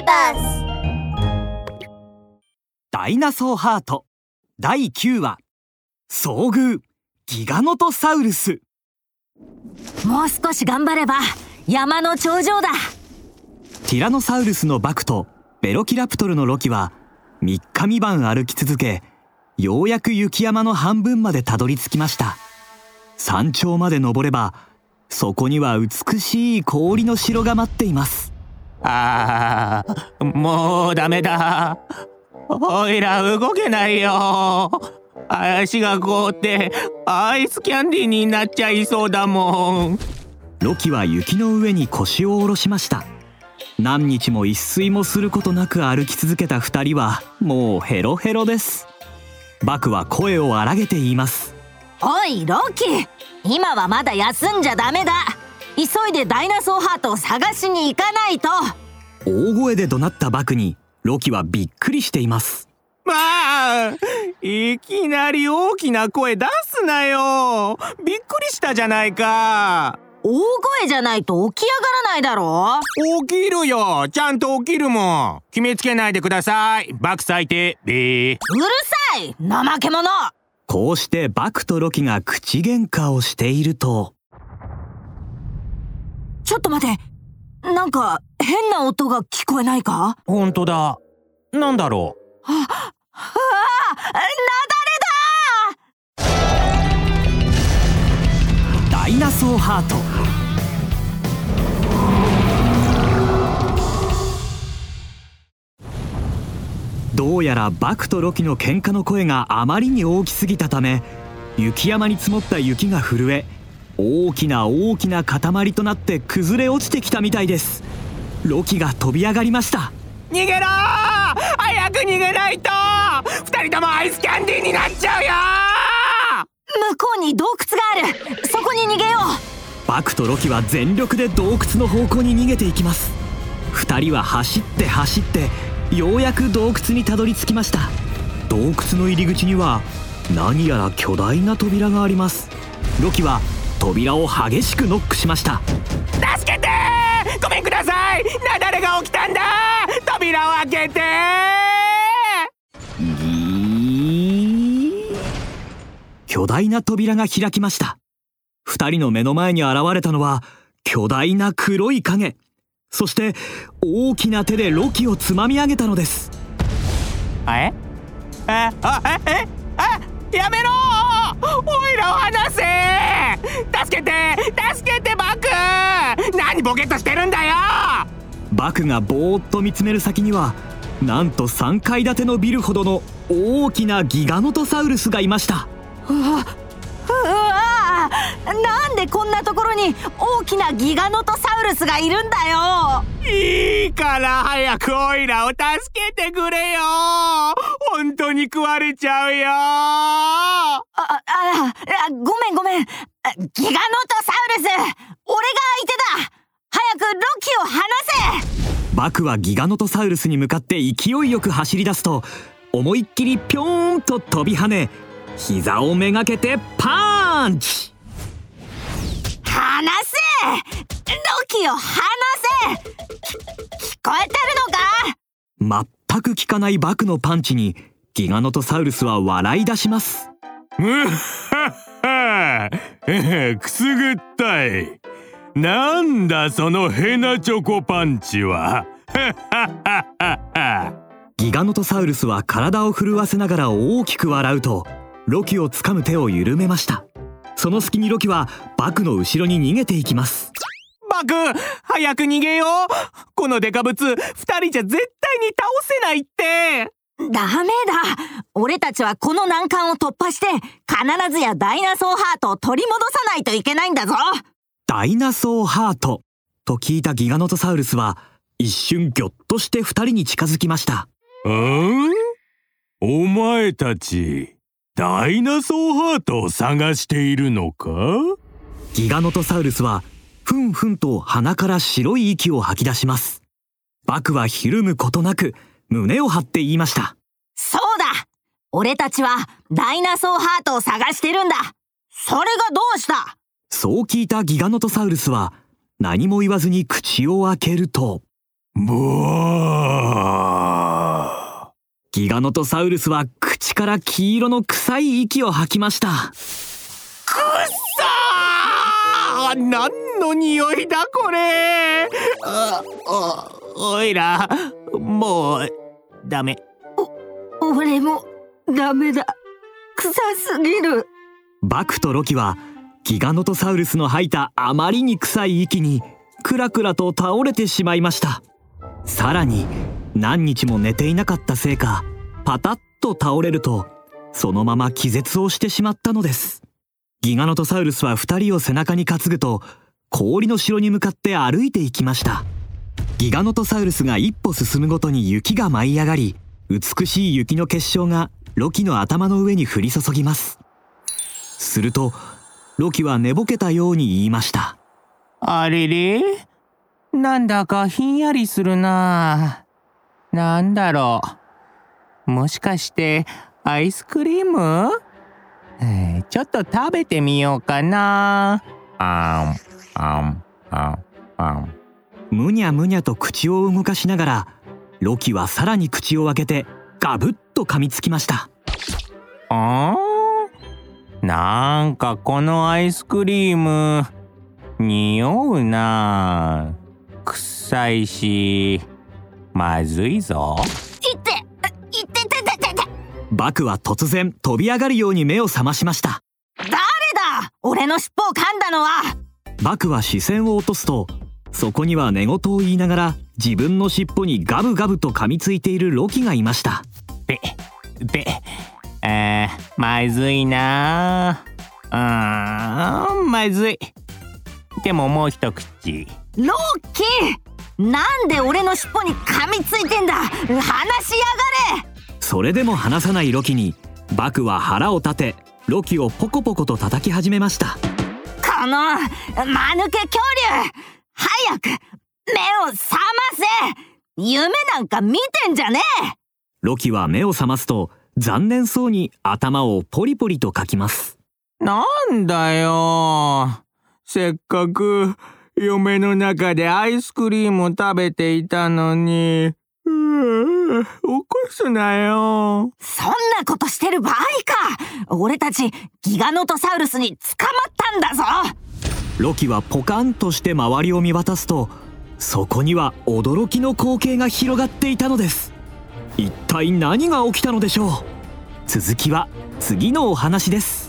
ビバスダイナソーハート。第9話。遭遇。ギガノトサウルス。もう少し頑張れば山の頂上だ。ティラノサウルスのバクとベロキラプトルのロキは3日3晩歩き続けようやく雪山の半分までたどり着きました。山頂まで登ればそこには美しい氷の城が待っていますああ、もうダメだ。おいら動けないよ。足が凍ってアイスキャンディーになっちゃいそうだもん。ロキは雪の上に腰を下ろしました何日も一睡もすることなく歩き続けた二人はもうヘロヘロですバクは声を荒げて言いますおいロキ今はまだ休んじゃダメだ急いでダイナソーハートを探しに行かないと大声で怒鳴ったバクにロキはびっくりしていますまあ、いきなり大きな声出すなよ。びっくりしたじゃないか。大声じゃないと起き上がらないだろ起きるよ。ちゃんと起きるもん。決めつけないでください。バク最低。べー。うるさい怠け者こうしてバクとロキが口喧嘩をしているとちょっと待て。なんか変な音が聞こえないか？ほんとだ。なんだろああダイナソーハート。どうやらバクとロキの喧嘩の声があまりに大きすぎたため雪山に積もった雪が震え大きな大きな塊となって崩れ落ちてきたみたいです。ロキが飛び上がりました。う。逃げろー！早く逃げないと二人ともアイスキャンディーになっちゃうよ向こうに洞窟がある。そこに逃げよバクとロキは全力で洞窟の方向に逃げていきます。二人は走って走ってようやく洞窟にたどり着きました。洞窟の入り口には何やら巨大な扉があります。ロキは扉を激しくノックしました。助けて！ごめんください！なだれが起きたんだ！扉を開けて！巨大な扉が開きました。二人の目の前に現れたのは巨大な黒い影。そして大きな手でロキをつまみ上げたのです。え？え？あえ？え？あやめろ！おいらを離せ助けて助けてバク！何ボケっとしてるんだよ！バクがぼーっと見つめる先にはなんと3階建てのビルほどの大きなギガノトサウルスがいました。うわうわなんでこんなところに大きなギガノトサウルスがいるんだよ！いいから早くオイラを助けてくれよ！本当に食われちゃうよ！あ、あ、あ、ごめんごめん。ギガノトサウルス。俺が相手だ。早くロキを離せ。バクはギガノトサウルスに向かって勢いよく走り出すと思いっきりぴょーんと飛び跳ね膝をめがけてパンチ。離せ。ロキを離せ。き聞こえてるのか？全く効かないバクのパンチにギガノトサウルスは笑い出します。むっ。はっはくすぐったい。なんだそのヘナチョコパンチは。ギガノトサウルスは体を震わせながら大きく笑うとロキを掴む手を緩めました。その隙にロキはバクの後ろに逃げていきます。バク早く逃げよう。このデカブツ二人じゃ絶対に倒せないってダメだ。俺たちはこの難関を突破して必ずやダイナソーハートを取り戻さないといけないんだぞ。ダイナソーハートと聞いたギガノトサウルスは一瞬ギョッとして二人に近づきました。うん？お前たちダイナソーハートを探しているのか？ギガノトサウルスはふんふんと鼻から白い息を吐き出します。バクはひるむことなく胸を張って言いました。そうだ。俺たちはダイナソーハートを探してるんだ。それがどうした？そう聞いたギガノトサウルスは何も言わずに口を開けるとボワギガノトサウルスは口から黄色の臭い息を吐きました。くっさー！何の匂いだこれ？おいらもうダメ。俺もダメだ。臭すぎる。バクとロキはギガノトサウルスの吐いたあまりに臭い息にクラクラと倒れてしまいました。さらに何日も寝ていなかったせいかパタッと倒れるとそのまま気絶をしてしまったのです。ギガノトサウルスは2人を背中に担ぐと氷の城に向かって歩いていきましたギガノトサウルスが一歩進むごとに雪が舞い上がり美しい雪の結晶がロキの頭の上に降り注ぎます。するとロキは寝ぼけたように言いました。あれれ？なんだかひんやりするな。なんだろう。もしかしてアイスクリーム、えーちょっと食べてみようかな。あんあんあんあんむにゃむにゃと口を動かしながらロキはさらに口を開けてガブッと噛みつきました。あー？なんかこのアイスクリーム匂うな。臭いしまずいぞ。いっていっててててて。バクは突然飛び上がるように目を覚ましました。誰だ？俺の尻尾を噛んだのは。バクは視線を落とすとそこには寝言を言いながら自分の尻尾にガブガブと噛みついているロキがいました。べべあーまずいなあーまずい。でももう一口。ロッキーなんで俺の尻尾に噛みついてんだ。話しやがれ。それでも離さないロキにバクは腹を立てロキをポコポコと叩き始めました。この間抜け恐竜早く目を覚ませ。夢なんか見てんじゃねえ。ロキは目を覚ますと残念そうに頭をポリポリとかきます。なんだよ。せっかく嫁の中でアイスクリームを食べていたのに。起こすなよ。そんなことしてる場合か。俺たちギガノトサウルスに捕まったんだぞロキはポカンとして周りを見渡すとそこには驚きの光景が広がっていたのです。一体何が起きたのでしょう？続きは次のお話です。